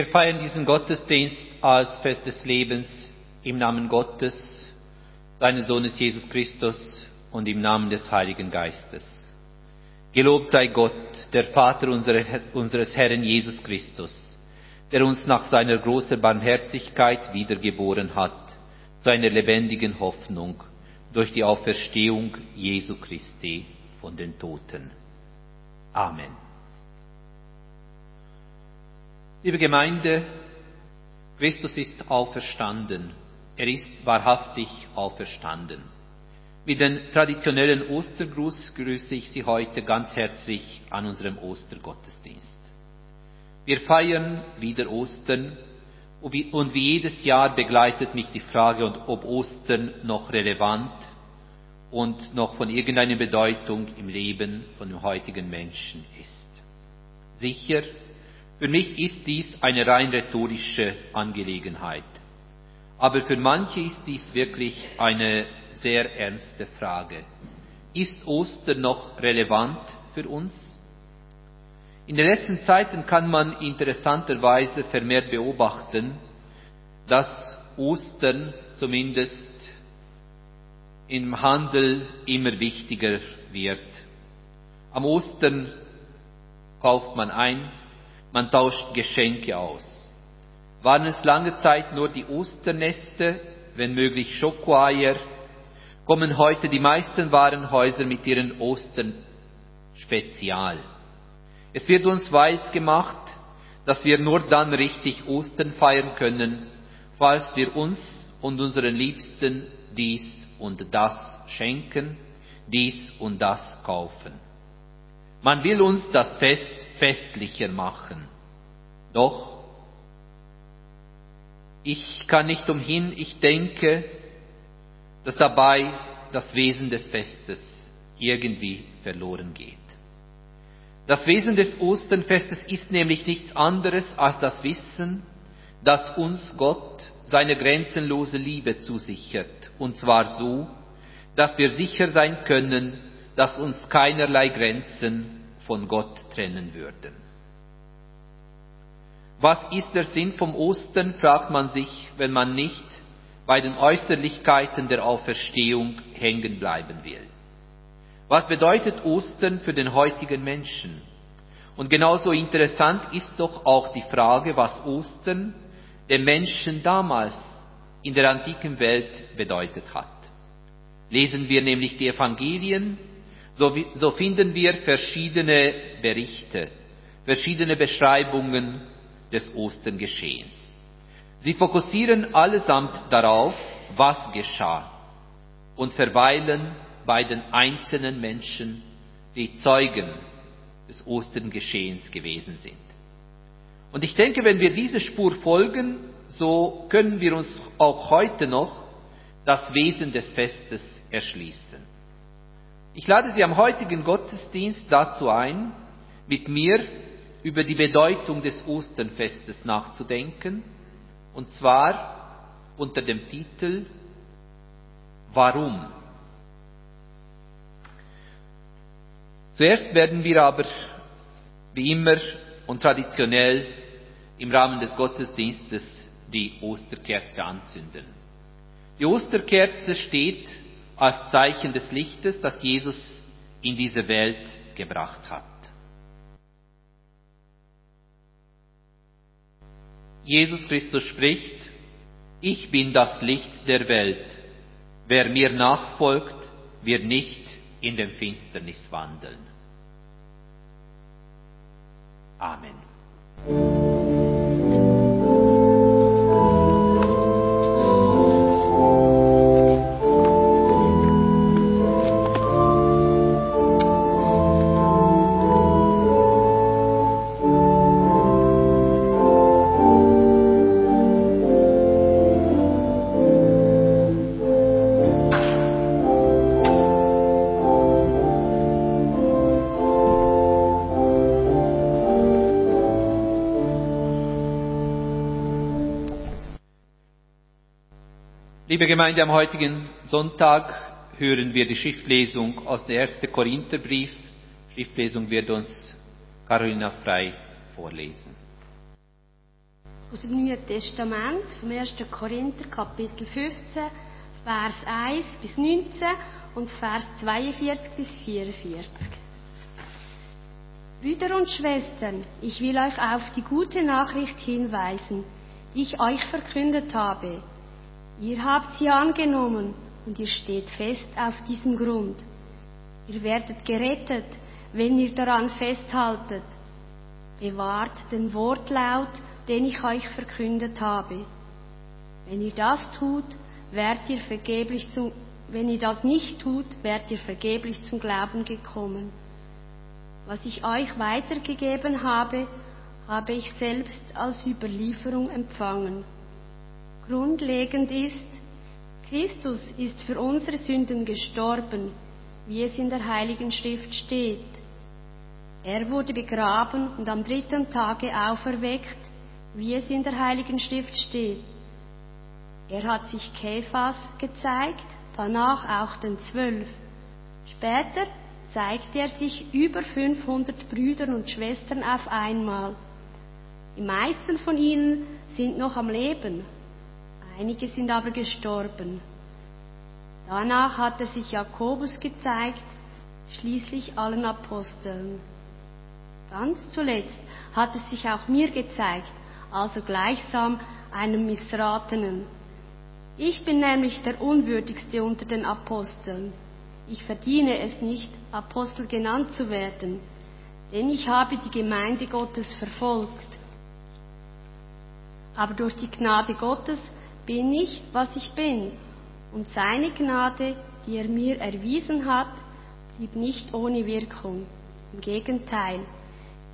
Wir feiern diesen Gottesdienst als Fest des Lebens im Namen Gottes, seines Sohnes Jesus Christus und im Namen des Heiligen Geistes. Gelobt sei Gott, der Vater unseres Herrn Jesus Christus, der uns nach seiner großen Barmherzigkeit wiedergeboren hat, zu einer lebendigen Hoffnung durch die Auferstehung Jesu Christi von den Toten. Amen. Liebe Gemeinde, Christus ist auferstanden. Er ist wahrhaftig auferstanden. Mit dem traditionellen Ostergruß grüße ich Sie heute ganz herzlich an unserem Ostergottesdienst. Wir feiern wieder Ostern und wie jedes Jahr begleitet mich die Frage, ob Ostern noch relevant und noch von irgendeiner Bedeutung im Leben von dem heutigen Menschen ist. Sicher, für mich ist dies eine rein rhetorische Angelegenheit. Aber für manche ist dies wirklich eine sehr ernste Frage. Ist Ostern noch relevant für uns? In den letzten Zeiten kann man interessanterweise vermehrt beobachten, dass Ostern zumindest im Handel immer wichtiger wird. Am Ostern kauft man ein, man tauscht Geschenke aus. Waren es lange Zeit nur die Osterneste, wenn möglich Schokoeier, kommen heute die meisten Warenhäuser mit ihren Ostern Spezial. Es wird uns weiß gemacht, dass wir nur dann richtig Ostern feiern können, falls wir uns und unseren Liebsten dies und das schenken, dies und das kaufen. Man will uns das Fest festlicher machen. Doch ich kann nicht umhin, ich denke, dass dabei das Wesen des Festes irgendwie verloren geht. Das Wesen des Osternfestes ist nämlich nichts anderes als das Wissen, dass uns Gott seine grenzenlose Liebe zusichert, und zwar so, dass wir sicher sein können, dass uns keinerlei Grenzen von Gott trennen würden. Was ist der Sinn vom Ostern, fragt man sich, wenn man nicht bei den Äußerlichkeiten der Auferstehung hängen bleiben will. Was bedeutet Ostern für den heutigen Menschen? Und genauso interessant ist doch auch die Frage, was Ostern den Menschen damals in der antiken Welt bedeutet hat. Lesen wir nämlich die Evangelien, so, so finden wir verschiedene Berichte, verschiedene Beschreibungen des Osterngeschehens. Sie fokussieren allesamt darauf, was geschah und verweilen bei den einzelnen Menschen, die Zeugen des Osterngeschehens gewesen sind. Und ich denke, wenn wir diese Spur folgen, so können wir uns auch heute noch das Wesen des Festes erschließen. Ich lade Sie am heutigen Gottesdienst dazu ein, mit mir über die Bedeutung des Osternfestes nachzudenken, und zwar unter dem Titel Warum? Zuerst werden wir aber, wie immer und traditionell, im Rahmen des Gottesdienstes die Osterkerze anzünden. Die Osterkerze steht als Zeichen des Lichtes, das Jesus in diese Welt gebracht hat. Jesus Christus spricht, ich bin das Licht der Welt. Wer mir nachfolgt, wird nicht in dem Finsternis wandeln. Amen. Liebe Gemeinde, am heutigen Sonntag hören wir die Schriftlesung aus dem 1. Korintherbrief. Schriftlesung wird uns Carolina Frei vorlesen. aus dem Neuen Testament, vom 1. Korinther, Kapitel 15, Vers 1 bis 19 und Vers 42 bis 44. Brüder und Schwestern, ich will euch auf die gute Nachricht hinweisen, die ich euch verkündet habe. Ihr habt sie angenommen und ihr steht fest auf diesem Grund. Ihr werdet gerettet, wenn ihr daran festhaltet. Bewahrt den Wortlaut, den ich euch verkündet habe. Wenn ihr das tut, werdet ihr vergeblich zum, wenn ihr das nicht tut, werdet ihr vergeblich zum Glauben gekommen. Was ich euch weitergegeben habe, habe ich selbst als Überlieferung empfangen. Grundlegend ist, Christus ist für unsere Sünden gestorben, wie es in der Heiligen Schrift steht. Er wurde begraben und am dritten Tage auferweckt, wie es in der Heiligen Schrift steht. Er hat sich Kephas gezeigt, danach auch den Zwölf. Später zeigte er sich über 500 Brüdern und Schwestern auf einmal. Die meisten von ihnen sind noch am Leben, einige sind aber gestorben. Danach hat er sich Jakobus gezeigt, schließlich allen Aposteln. Ganz zuletzt hat es sich auch mir gezeigt, also gleichsam einem Missratenen. Ich bin nämlich der Unwürdigste unter den Aposteln. Ich verdiene es nicht, Apostel genannt zu werden, denn ich habe die Gemeinde Gottes verfolgt. Aber durch die Gnade Gottes bin ich, was ich bin, und seine Gnade, die er mir erwiesen hat, blieb nicht ohne Wirkung. Im Gegenteil,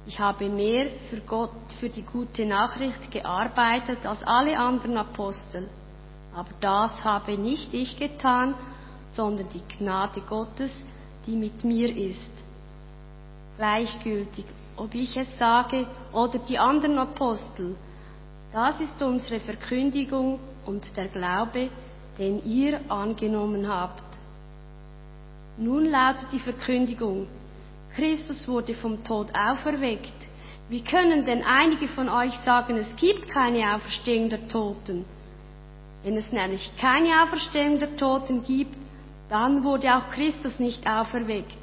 ich habe mehr für Gott, für die gute Nachricht gearbeitet als alle anderen Apostel. Aber das habe nicht ich getan, sondern die Gnade Gottes, die mit mir ist. Gleichgültig, ob ich es sage oder die anderen Apostel, das ist unsere Verkündigung und der Glaube, den ihr angenommen habt. Nun lautet die Verkündigung, Christus wurde vom Tod auferweckt. Wie können denn einige von euch sagen, es gibt keine Auferstehung der Toten? Wenn es nämlich keine Auferstehung der Toten gibt, dann wurde auch Christus nicht auferweckt.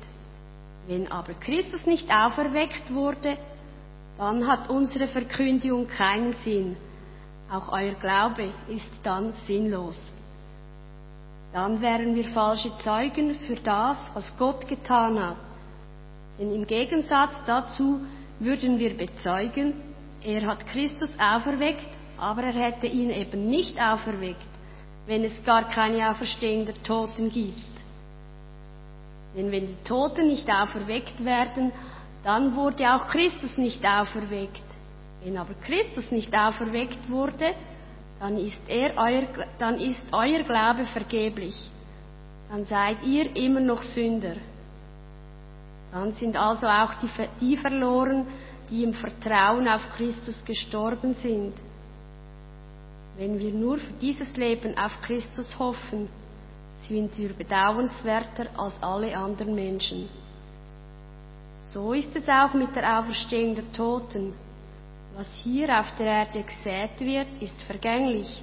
Wenn aber Christus nicht auferweckt wurde, dann hat unsere Verkündigung keinen Sinn. Auch euer Glaube ist dann sinnlos. Dann wären wir falsche Zeugen für das, was Gott getan hat. Denn im Gegensatz dazu würden wir bezeugen, er hat Christus auferweckt, aber er hätte ihn eben nicht auferweckt, wenn es gar keine Auferstehung der Toten gibt. Denn wenn die Toten nicht auferweckt werden, dann wurde auch Christus nicht auferweckt. Wenn aber Christus nicht auferweckt wurde, dann ist, er euer, dann ist euer Glaube vergeblich. Dann seid ihr immer noch Sünder. Dann sind also auch die, die verloren, die im Vertrauen auf Christus gestorben sind. Wenn wir nur für dieses Leben auf Christus hoffen, sind wir bedauernswerter als alle anderen Menschen. So ist es auch mit der Auferstehung der Toten. Was hier auf der Erde gesät wird, ist vergänglich,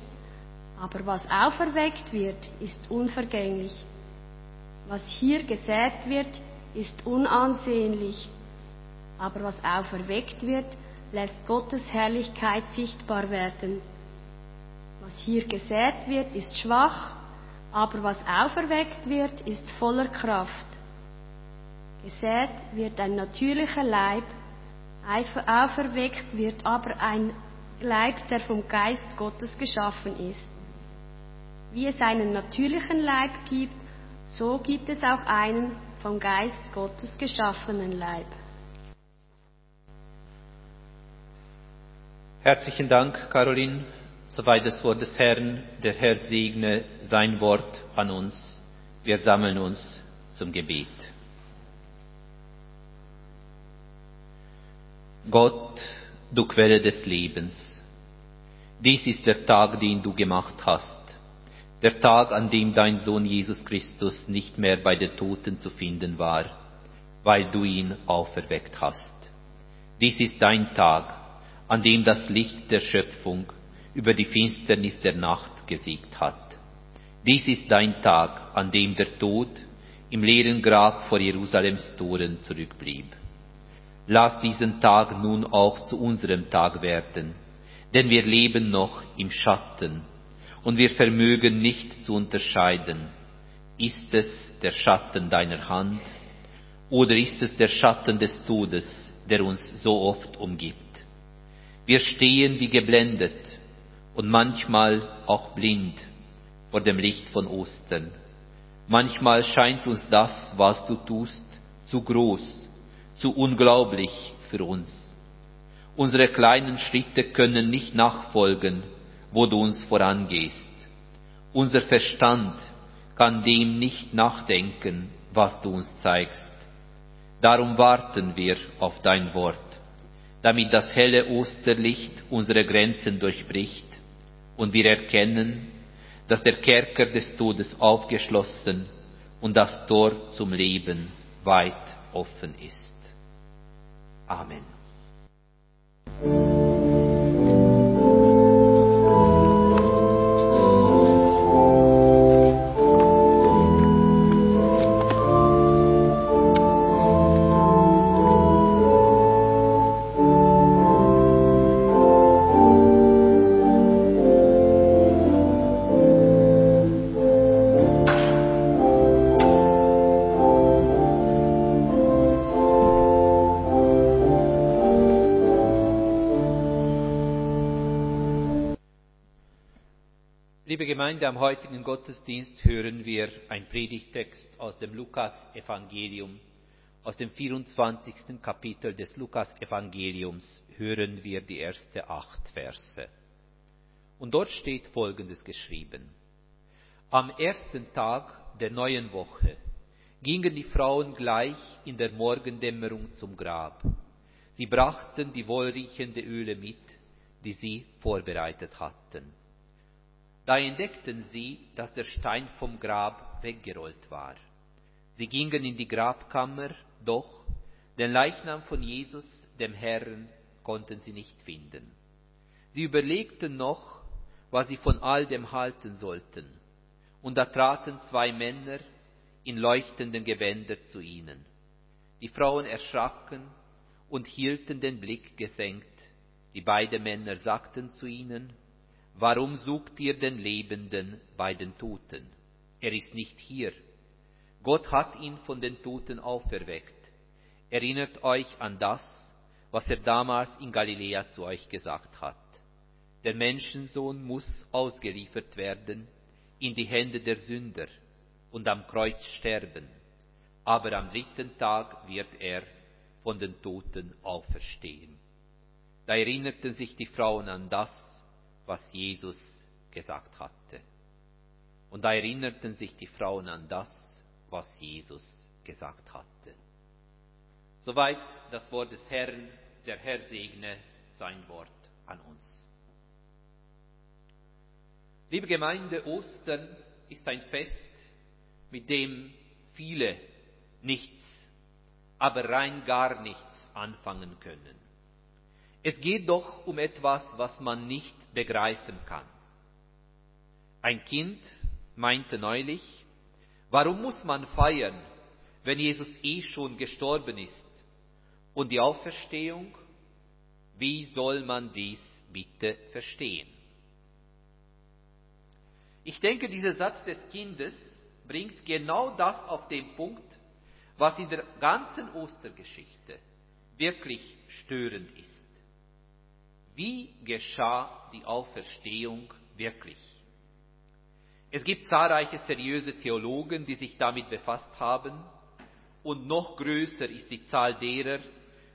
aber was auferweckt wird, ist unvergänglich. Was hier gesät wird, ist unansehnlich, aber was auferweckt wird, lässt Gottes Herrlichkeit sichtbar werden. Was hier gesät wird, ist schwach, aber was auferweckt wird, ist voller Kraft. Gesät wird ein natürlicher Leib, auferweckt wird aber ein Leib, der vom Geist Gottes geschaffen ist. Wie es einen natürlichen Leib gibt, so gibt es auch einen vom Geist Gottes geschaffenen Leib. Herzlichen Dank, Caroline. Soweit das Wort des Herrn. Der Herr segne sein Wort an uns. Wir sammeln uns zum Gebet. Gott, du Quelle des Lebens, dies ist der Tag, den du gemacht hast der Tag, an dem dein Sohn Jesus Christus nicht mehr bei den Toten zu finden war, weil du ihn auferweckt hast. Dies ist dein Tag, an dem das Licht der Schöpfung über die Finsternis der Nacht gesiegt hat. Dies ist dein Tag, an dem der Tod im leeren Grab vor Jerusalems Toren zurückblieb. Lass diesen Tag nun auch zu unserem Tag werden, denn wir leben noch im Schatten und wir vermögen nicht zu unterscheiden, ist es der Schatten deiner Hand oder ist es der Schatten des Todes, der uns so oft umgibt. Wir stehen wie geblendet und manchmal auch blind vor dem Licht von Ostern. Manchmal scheint uns das, was du tust, zu groß, zu unglaublich für uns. Unsere kleinen Schritte können nicht nachfolgen, wo du uns vorangehst. Unser Verstand kann dem nicht nachdenken, was du uns zeigst. Darum warten wir auf dein Wort, damit das helle Osterlicht unsere Grenzen durchbricht und wir erkennen, dass der Kerker des Todes aufgeschlossen und das Tor zum Leben weit offen ist. Amen. Am heutigen Gottesdienst hören wir ein Predigtext aus dem Lukas-Evangelium. Aus dem 24. Kapitel des Lukas-Evangeliums hören wir die ersten acht Verse. Und dort steht Folgendes geschrieben. Am ersten Tag der neuen Woche gingen die Frauen gleich in der Morgendämmerung zum Grab. Sie brachten die wohlriechende Öle mit, die sie vorbereitet hatten. Da entdeckten sie, dass der Stein vom Grab weggerollt war. Sie gingen in die Grabkammer, doch den Leichnam von Jesus, dem Herrn, konnten sie nicht finden. Sie überlegten noch, was sie von all dem halten sollten. Und da traten zwei Männer in leuchtenden Gewändern zu ihnen. Die Frauen erschraken und hielten den Blick gesenkt. Die beiden Männer sagten zu ihnen, Warum sucht ihr den Lebenden bei den Toten? Er ist nicht hier. Gott hat ihn von den Toten auferweckt. Erinnert euch an das, was er damals in Galiläa zu euch gesagt hat. Der Menschensohn muss ausgeliefert werden in die Hände der Sünder und am Kreuz sterben, aber am dritten Tag wird er von den Toten auferstehen. Da erinnerten sich die Frauen an das, was Jesus gesagt hatte. Und da erinnerten sich die Frauen an das, was Jesus gesagt hatte. Soweit das Wort des Herrn, der Herr segne sein Wort an uns. Liebe Gemeinde, Ostern ist ein Fest, mit dem viele nichts, aber rein gar nichts anfangen können. Es geht doch um etwas, was man nicht begreifen kann. Ein Kind meinte neulich, warum muss man feiern, wenn Jesus eh schon gestorben ist? Und die Auferstehung, wie soll man dies bitte verstehen? Ich denke, dieser Satz des Kindes bringt genau das auf den Punkt, was in der ganzen Ostergeschichte wirklich störend ist. Wie geschah die Auferstehung wirklich? Es gibt zahlreiche seriöse Theologen, die sich damit befasst haben, und noch größer ist die Zahl derer,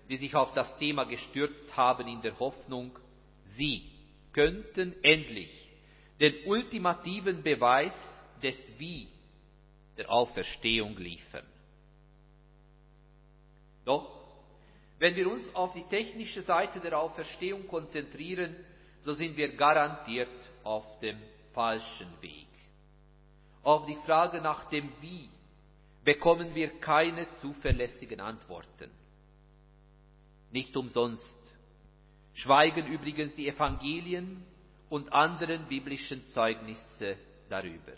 die sich auf das Thema gestürzt haben in der Hoffnung, sie könnten endlich den ultimativen Beweis des Wie der Auferstehung liefern. Doch wenn wir uns auf die technische Seite der Auferstehung konzentrieren, so sind wir garantiert auf dem falschen Weg. Auf die Frage nach dem Wie bekommen wir keine zuverlässigen Antworten. Nicht umsonst schweigen übrigens die Evangelien und anderen biblischen Zeugnisse darüber.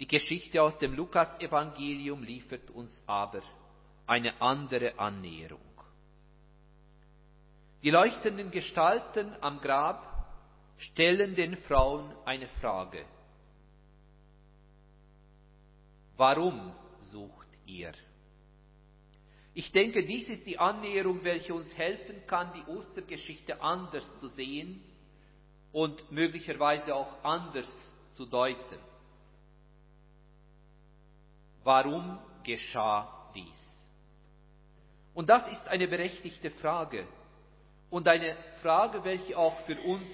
Die Geschichte aus dem Lukasevangelium liefert uns aber eine andere Annäherung. Die leuchtenden Gestalten am Grab stellen den Frauen eine Frage. Warum sucht ihr? Ich denke, dies ist die Annäherung, welche uns helfen kann, die Ostergeschichte anders zu sehen und möglicherweise auch anders zu deuten. Warum geschah dies? Und das ist eine berechtigte Frage und eine Frage, welche auch für uns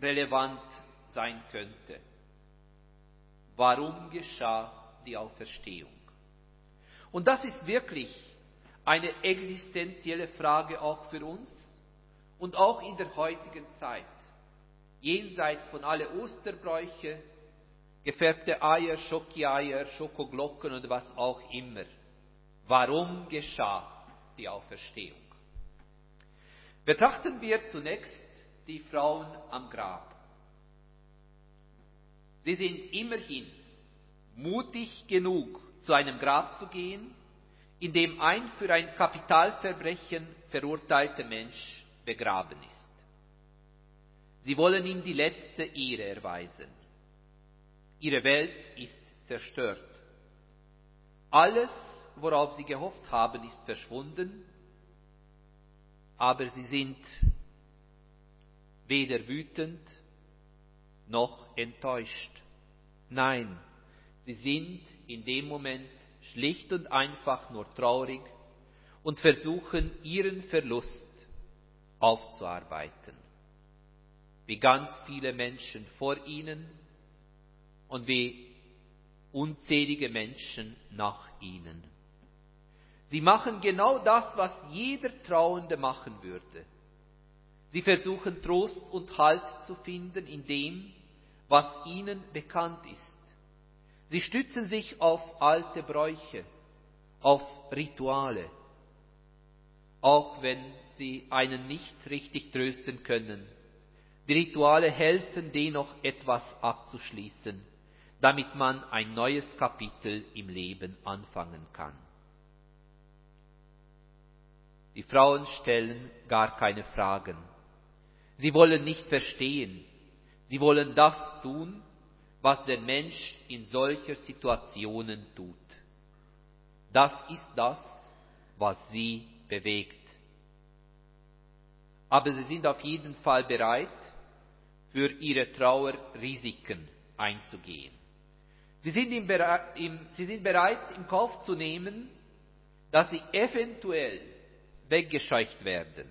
relevant sein könnte. Warum geschah die Auferstehung? Und das ist wirklich eine existenzielle Frage auch für uns und auch in der heutigen Zeit. Jenseits von alle Osterbräuche, gefärbte Eier, Schokieier, Schokoglocken und was auch immer. Warum geschah die Auferstehung? Betrachten wir zunächst die Frauen am Grab. Sie sind immerhin mutig genug, zu einem Grab zu gehen, in dem ein für ein Kapitalverbrechen verurteilter Mensch begraben ist. Sie wollen ihm die letzte Ehre erweisen. Ihre Welt ist zerstört. Alles, worauf sie gehofft haben, ist verschwunden, aber sie sind weder wütend noch enttäuscht. Nein, sie sind in dem Moment schlicht und einfach nur traurig und versuchen ihren Verlust aufzuarbeiten. Wie ganz viele Menschen vor ihnen und wie unzählige Menschen nach ihnen. Sie machen genau das, was jeder Trauende machen würde. Sie versuchen Trost und Halt zu finden in dem, was ihnen bekannt ist. Sie stützen sich auf alte Bräuche, auf Rituale, auch wenn sie einen nicht richtig trösten können. Die Rituale helfen dennoch etwas abzuschließen, damit man ein neues Kapitel im Leben anfangen kann. Die Frauen stellen gar keine Fragen. Sie wollen nicht verstehen. Sie wollen das tun, was der Mensch in solcher Situationen tut. Das ist das, was sie bewegt. Aber sie sind auf jeden Fall bereit, für ihre Trauer Risiken einzugehen. Sie sind, im, im, sie sind bereit, in Kauf zu nehmen, dass sie eventuell weggescheucht werden.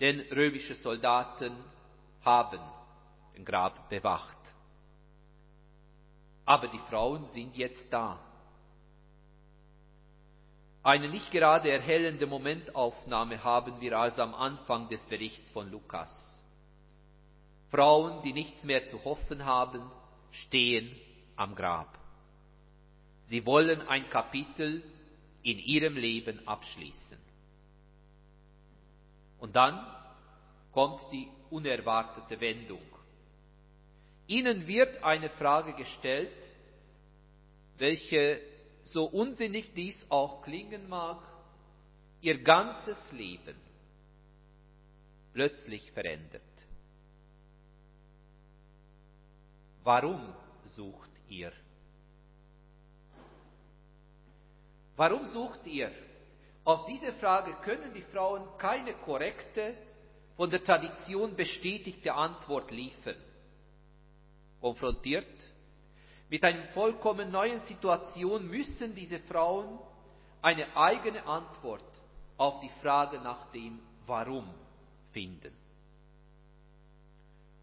Denn römische Soldaten haben den Grab bewacht. Aber die Frauen sind jetzt da. Eine nicht gerade erhellende Momentaufnahme haben wir also am Anfang des Berichts von Lukas. Frauen, die nichts mehr zu hoffen haben, stehen am Grab. Sie wollen ein Kapitel in ihrem Leben abschließen. Und dann kommt die unerwartete Wendung. Ihnen wird eine Frage gestellt, welche, so unsinnig dies auch klingen mag, ihr ganzes Leben plötzlich verändert. Warum sucht ihr? Warum sucht ihr? Auf diese Frage können die Frauen keine korrekte, von der Tradition bestätigte Antwort liefern. Konfrontiert mit einer vollkommen neuen Situation müssen diese Frauen eine eigene Antwort auf die Frage nach dem Warum finden.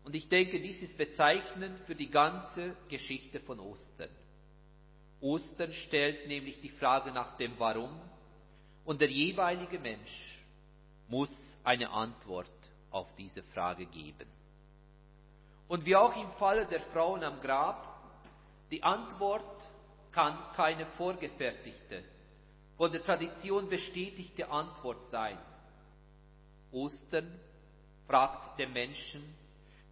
Und ich denke, dies ist bezeichnend für die ganze Geschichte von Ostern. Ostern stellt nämlich die Frage nach dem Warum und der jeweilige Mensch muss eine Antwort auf diese Frage geben. Und wie auch im Falle der Frauen am Grab, die Antwort kann keine vorgefertigte, von der Tradition bestätigte Antwort sein. Ostern fragt den Menschen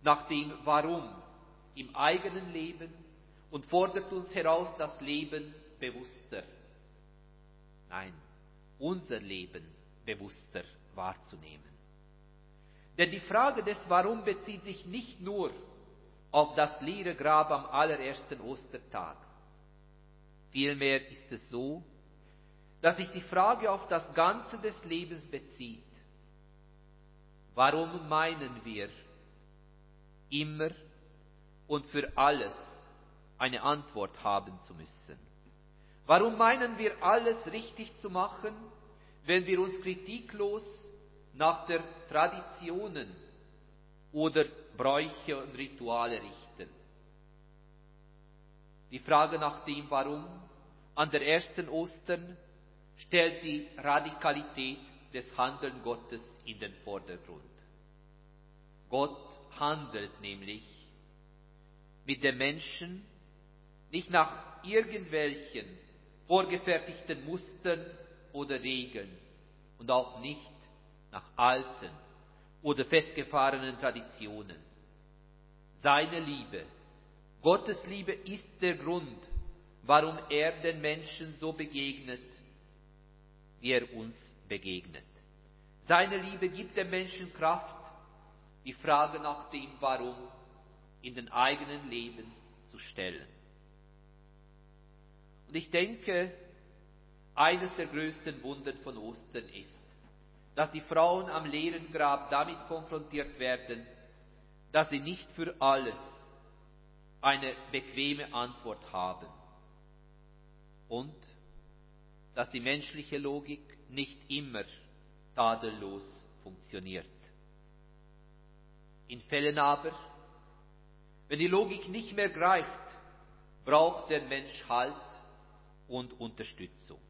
nach dem Warum im eigenen Leben und fordert uns heraus, das Leben bewusster, nein, unser Leben bewusster wahrzunehmen. Denn die Frage des Warum bezieht sich nicht nur auf das leere Grab am allerersten Ostertag. Vielmehr ist es so, dass sich die Frage auf das Ganze des Lebens bezieht. Warum meinen wir immer und für alles eine Antwort haben zu müssen? Warum meinen wir alles richtig zu machen, wenn wir uns kritiklos nach der Traditionen oder Bräuche und Rituale richten? Die Frage nach dem Warum an der ersten Ostern stellt die Radikalität des Handeln Gottes in den Vordergrund. Gott handelt nämlich mit dem Menschen nicht nach irgendwelchen vorgefertigten Mustern oder Regeln und auch nicht nach alten oder festgefahrenen Traditionen. Seine Liebe, Gottes Liebe ist der Grund, warum er den Menschen so begegnet, wie er uns begegnet. Seine Liebe gibt dem Menschen Kraft, die Frage nach dem Warum in den eigenen Leben zu stellen. Und ich denke, eines der größten Wunder von Ostern ist, dass die Frauen am leeren Grab damit konfrontiert werden, dass sie nicht für alles eine bequeme Antwort haben und dass die menschliche Logik nicht immer tadellos funktioniert. In Fällen aber, wenn die Logik nicht mehr greift, braucht der Mensch Halt und Unterstützung.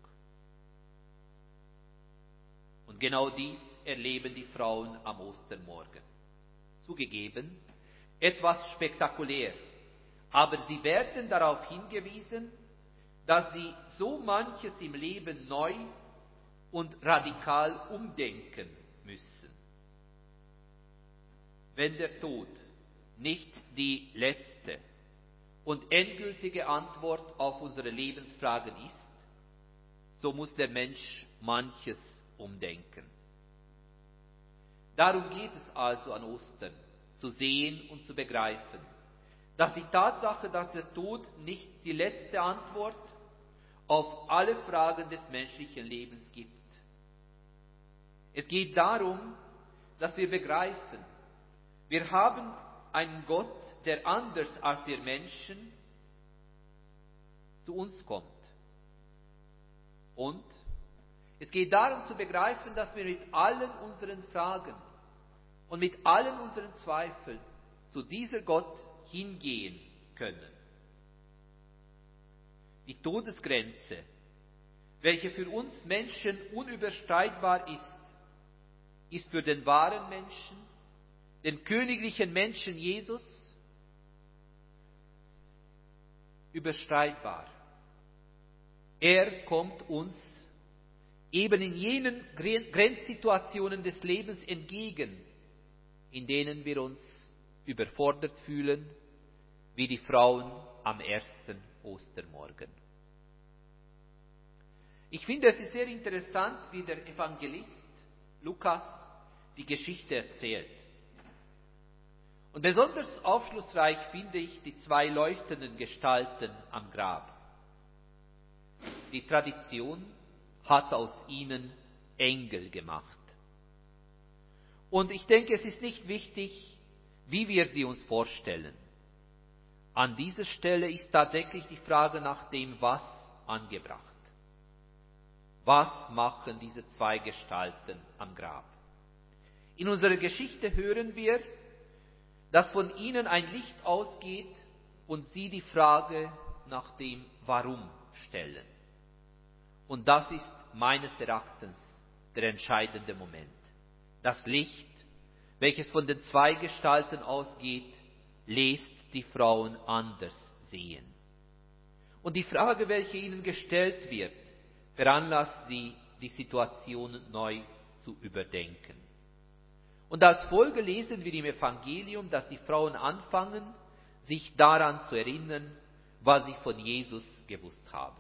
Und genau dies erleben die Frauen am Ostermorgen. Zugegeben, etwas spektakulär, aber sie werden darauf hingewiesen, dass sie so manches im Leben neu und radikal umdenken müssen. Wenn der Tod nicht die letzte und endgültige Antwort auf unsere Lebensfragen ist, so muss der Mensch manches umdenken. Darum geht es also an Ostern, zu sehen und zu begreifen, dass die Tatsache, dass der Tod nicht die letzte Antwort auf alle Fragen des menschlichen Lebens gibt. Es geht darum, dass wir begreifen, wir haben einen Gott, der anders als wir Menschen zu uns kommt. Und es geht darum zu begreifen, dass wir mit allen unseren Fragen und mit allen unseren Zweifeln zu dieser Gott hingehen können. Die Todesgrenze, welche für uns Menschen unüberstreitbar ist, ist für den wahren Menschen, den königlichen Menschen Jesus, überstreitbar. Er kommt uns eben in jenen Grenzsituationen des Lebens entgegen, in denen wir uns überfordert fühlen, wie die Frauen am ersten Ostermorgen. Ich finde es ist sehr interessant, wie der Evangelist Lukas die Geschichte erzählt. Und besonders aufschlussreich finde ich die zwei leuchtenden Gestalten am Grab. Die Tradition hat aus ihnen Engel gemacht. Und ich denke, es ist nicht wichtig, wie wir sie uns vorstellen. An dieser Stelle ist tatsächlich die Frage nach dem Was angebracht. Was machen diese zwei Gestalten am Grab? In unserer Geschichte hören wir, dass von ihnen ein Licht ausgeht und sie die Frage nach dem Warum stellen. Und das ist meines Erachtens der entscheidende Moment. Das Licht, welches von den zwei Gestalten ausgeht, lässt die Frauen anders sehen. Und die Frage, welche ihnen gestellt wird, veranlasst sie, die Situation neu zu überdenken. Und als Folge lesen wir im Evangelium, dass die Frauen anfangen, sich daran zu erinnern, was sie von Jesus gewusst haben.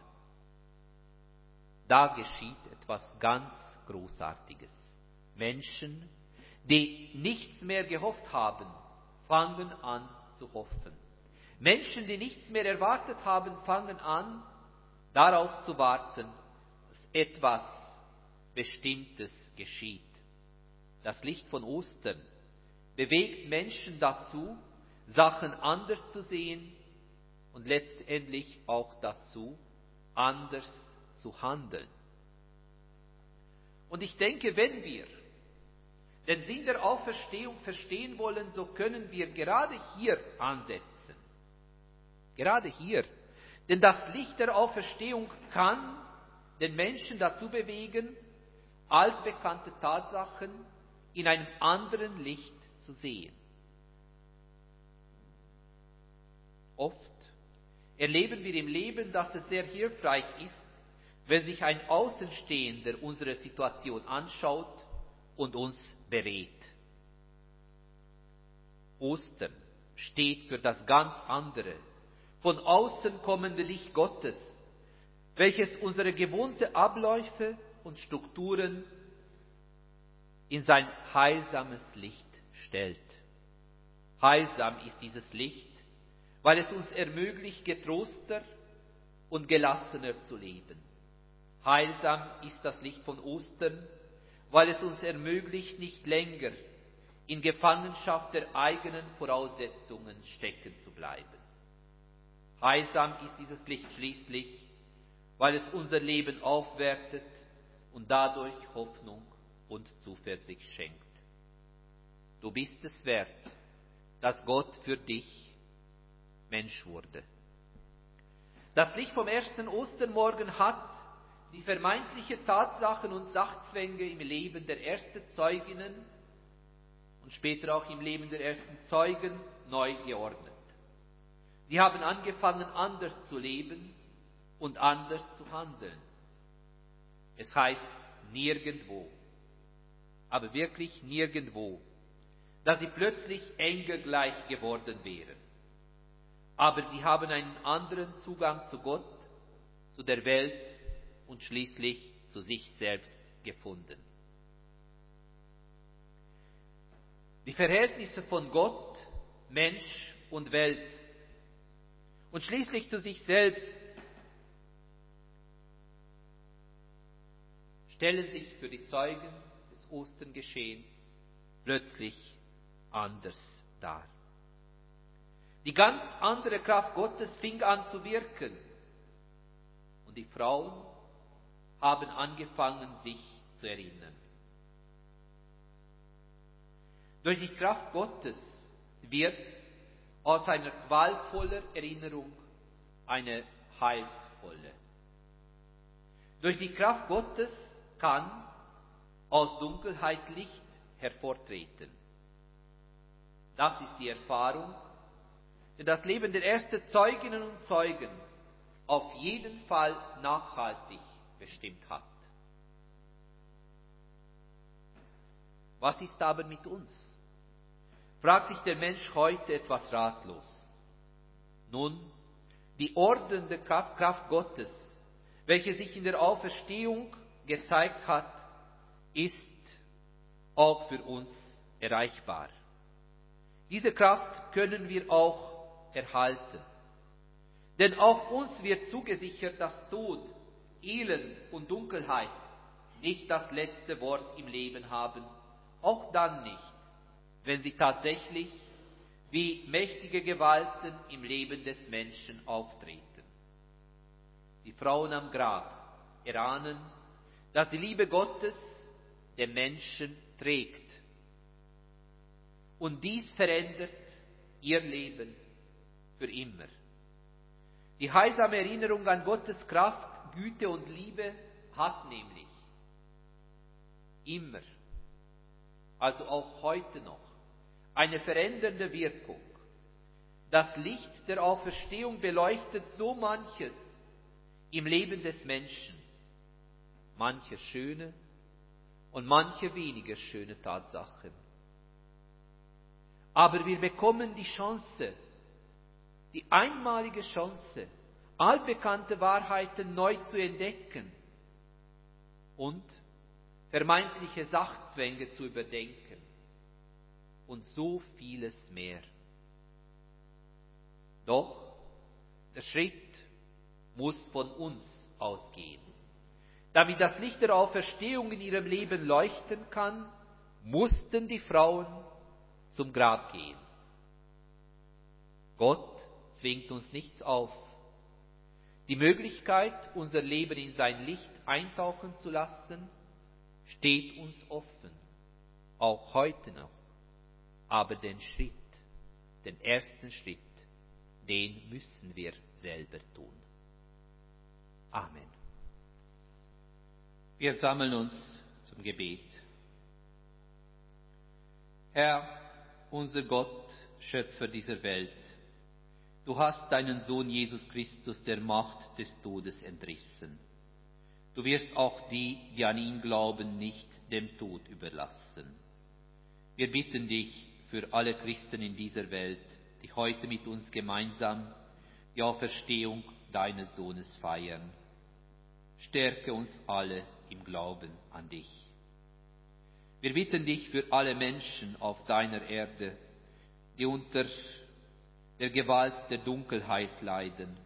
Da geschieht etwas ganz Großartiges. Menschen, die nichts mehr gehofft haben, fangen an zu hoffen. Menschen, die nichts mehr erwartet haben, fangen an, darauf zu warten, dass etwas Bestimmtes geschieht. Das Licht von Ostern bewegt Menschen dazu, Sachen anders zu sehen und letztendlich auch dazu, anders zu handeln. Und ich denke, wenn wir den Sinn der Auferstehung verstehen wollen, so können wir gerade hier ansetzen. Gerade hier. Denn das Licht der Auferstehung kann den Menschen dazu bewegen, altbekannte Tatsachen in einem anderen Licht zu sehen. Oft erleben wir im Leben, dass es sehr hilfreich ist, wenn sich ein Außenstehender unsere Situation anschaut und uns berät. Ostern steht für das ganz andere, von außen kommende Licht Gottes, welches unsere gewohnte Abläufe und Strukturen in sein heilsames Licht stellt. Heilsam ist dieses Licht, weil es uns ermöglicht, getroster und gelassener zu leben. Heilsam ist das Licht von Ostern, weil es uns ermöglicht, nicht länger in Gefangenschaft der eigenen Voraussetzungen stecken zu bleiben. Heilsam ist dieses Licht schließlich, weil es unser Leben aufwertet und dadurch Hoffnung und Zuversicht schenkt. Du bist es wert, dass Gott für dich Mensch wurde. Das Licht vom ersten Ostermorgen hat die vermeintliche Tatsachen und Sachzwänge im Leben der ersten Zeuginnen und später auch im Leben der ersten Zeugen neu geordnet. Sie haben angefangen, anders zu leben und anders zu handeln. Es heißt nirgendwo, aber wirklich nirgendwo, dass sie plötzlich engelgleich geworden wären. Aber sie haben einen anderen Zugang zu Gott, zu der Welt und schließlich zu sich selbst gefunden. Die Verhältnisse von Gott, Mensch und Welt und schließlich zu sich selbst stellen sich für die Zeugen Osterngeschehens plötzlich anders dar. Die ganz andere Kraft Gottes fing an zu wirken und die Frauen haben angefangen, sich zu erinnern. Durch die Kraft Gottes wird aus einer qualvollen Erinnerung eine heilsvolle. Durch die Kraft Gottes kann aus Dunkelheit Licht hervortreten. Das ist die Erfahrung, die das Leben der ersten Zeuginnen und Zeugen auf jeden Fall nachhaltig bestimmt hat. Was ist aber mit uns? Fragt sich der Mensch heute etwas ratlos. Nun, die ordnende Kraft Gottes, welche sich in der Auferstehung gezeigt hat, ist auch für uns erreichbar. Diese Kraft können wir auch erhalten. Denn auch uns wird zugesichert, dass Tod, Elend und Dunkelheit nicht das letzte Wort im Leben haben, auch dann nicht, wenn sie tatsächlich wie mächtige Gewalten im Leben des Menschen auftreten. Die Frauen am Grab erahnen, dass die Liebe Gottes den Menschen trägt. Und dies verändert ihr Leben für immer. Die heilsame Erinnerung an Gottes Kraft, Güte und Liebe hat nämlich immer, also auch heute noch, eine verändernde Wirkung. Das Licht der Auferstehung beleuchtet so manches im Leben des Menschen, manche schöne und manche weniger schöne Tatsachen. Aber wir bekommen die Chance, die einmalige Chance, altbekannte Wahrheiten neu zu entdecken und vermeintliche Sachzwänge zu überdenken und so vieles mehr. Doch der Schritt muss von uns ausgehen. Damit das Licht der Auferstehung in ihrem Leben leuchten kann, mussten die Frauen zum Grab gehen. Gott zwingt uns nichts auf. Die Möglichkeit, unser Leben in sein Licht eintauchen zu lassen, steht uns offen, auch heute noch. Aber den Schritt, den ersten Schritt, den müssen wir selber tun. Amen. Wir sammeln uns zum Gebet. Herr, unser Gott, Schöpfer dieser Welt, du hast deinen Sohn Jesus Christus der Macht des Todes entrissen. Du wirst auch die, die an ihn glauben, nicht dem Tod überlassen. Wir bitten dich für alle Christen in dieser Welt, die heute mit uns gemeinsam die Auferstehung deines Sohnes feiern. Stärke uns alle im Glauben an dich. Wir bitten dich für alle Menschen auf deiner Erde, die unter der Gewalt der Dunkelheit leiden.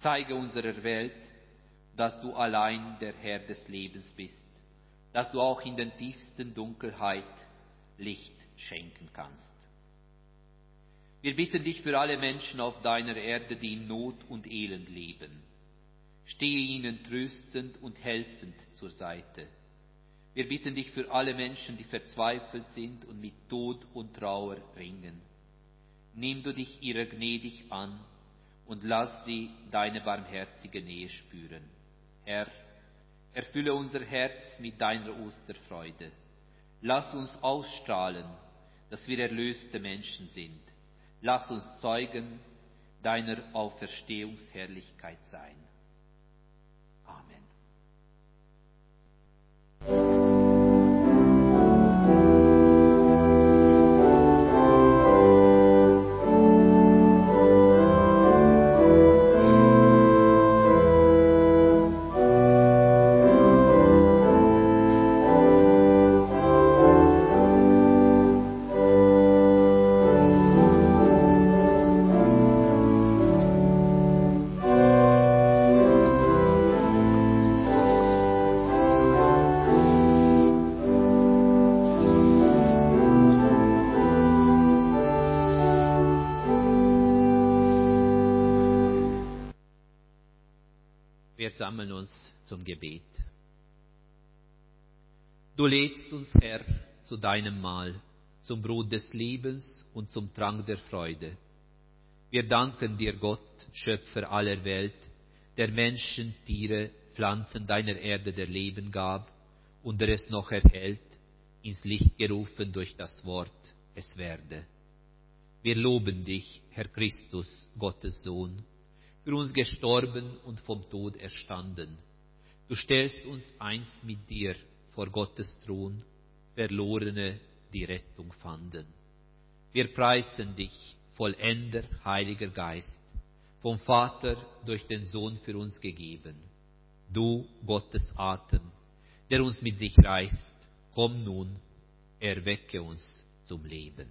Zeige unserer Welt, dass du allein der Herr des Lebens bist, dass du auch in den tiefsten Dunkelheit Licht schenken kannst. Wir bitten dich für alle Menschen auf deiner Erde, die in Not und Elend leben. Stehe ihnen tröstend und helfend zur Seite. Wir bitten dich für alle Menschen, die verzweifelt sind und mit Tod und Trauer ringen. Nimm du dich ihrer gnädig an und lass sie deine barmherzige Nähe spüren. Herr, erfülle unser Herz mit deiner Osterfreude. Lass uns ausstrahlen, dass wir erlöste Menschen sind. Lass uns Zeugen deiner Auferstehungsherrlichkeit sein. Sammeln uns zum Gebet. Du lädst uns, Herr, zu deinem Mahl, zum Brot des Lebens und zum Trank der Freude. Wir danken dir, Gott, Schöpfer aller Welt, der Menschen, Tiere, Pflanzen deiner Erde der Leben gab und der es noch erhält, ins Licht gerufen durch das Wort, es werde. Wir loben dich, Herr Christus, Gottes Sohn, für uns gestorben und vom Tod erstanden. Du stellst uns einst mit dir vor Gottes Thron, Verlorene, die Rettung fanden. Wir preisen dich, Vollender, Heiliger Geist, vom Vater durch den Sohn für uns gegeben. Du, Gottes Atem, der uns mit sich reißt, komm nun, erwecke uns zum Leben.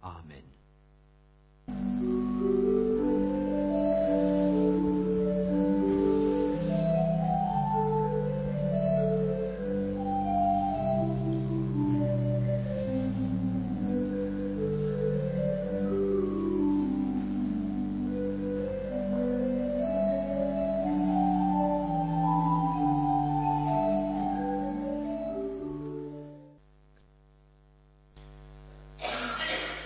Amen.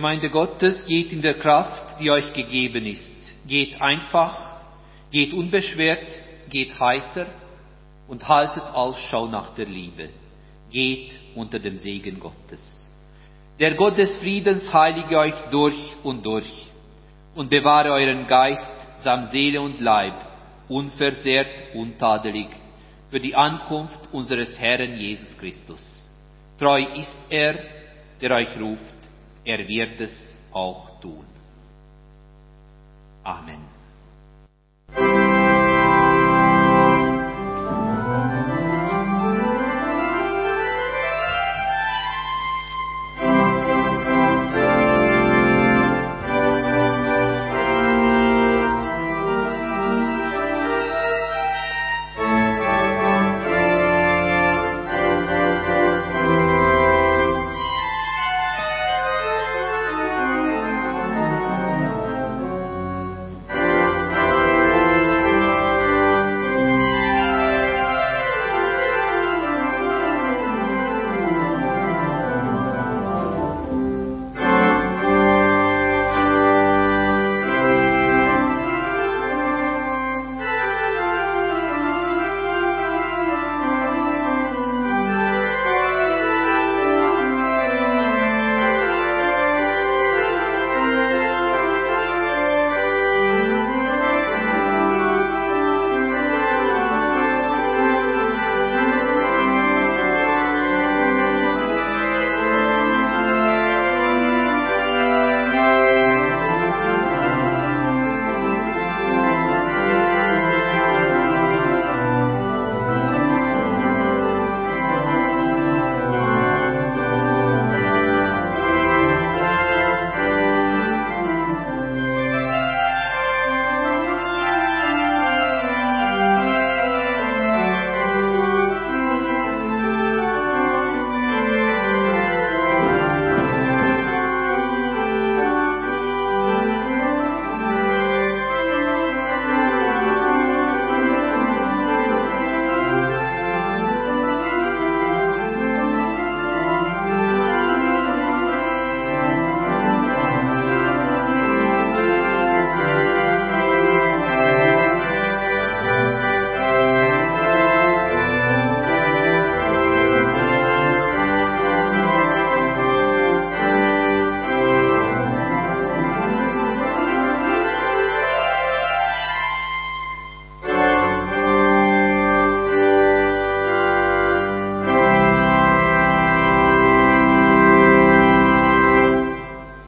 Gemeinde Gottes, geht in der Kraft, die euch gegeben ist. Geht einfach, geht unbeschwert, geht heiter und haltet Ausschau nach der Liebe. Geht unter dem Segen Gottes. Der Gott des Friedens heilige euch durch und durch und bewahre euren Geist samt Seele und Leib unversehrt, untadelig für die Ankunft unseres Herrn Jesus Christus. Treu ist er, der euch ruft er wird es auch tun. Amen.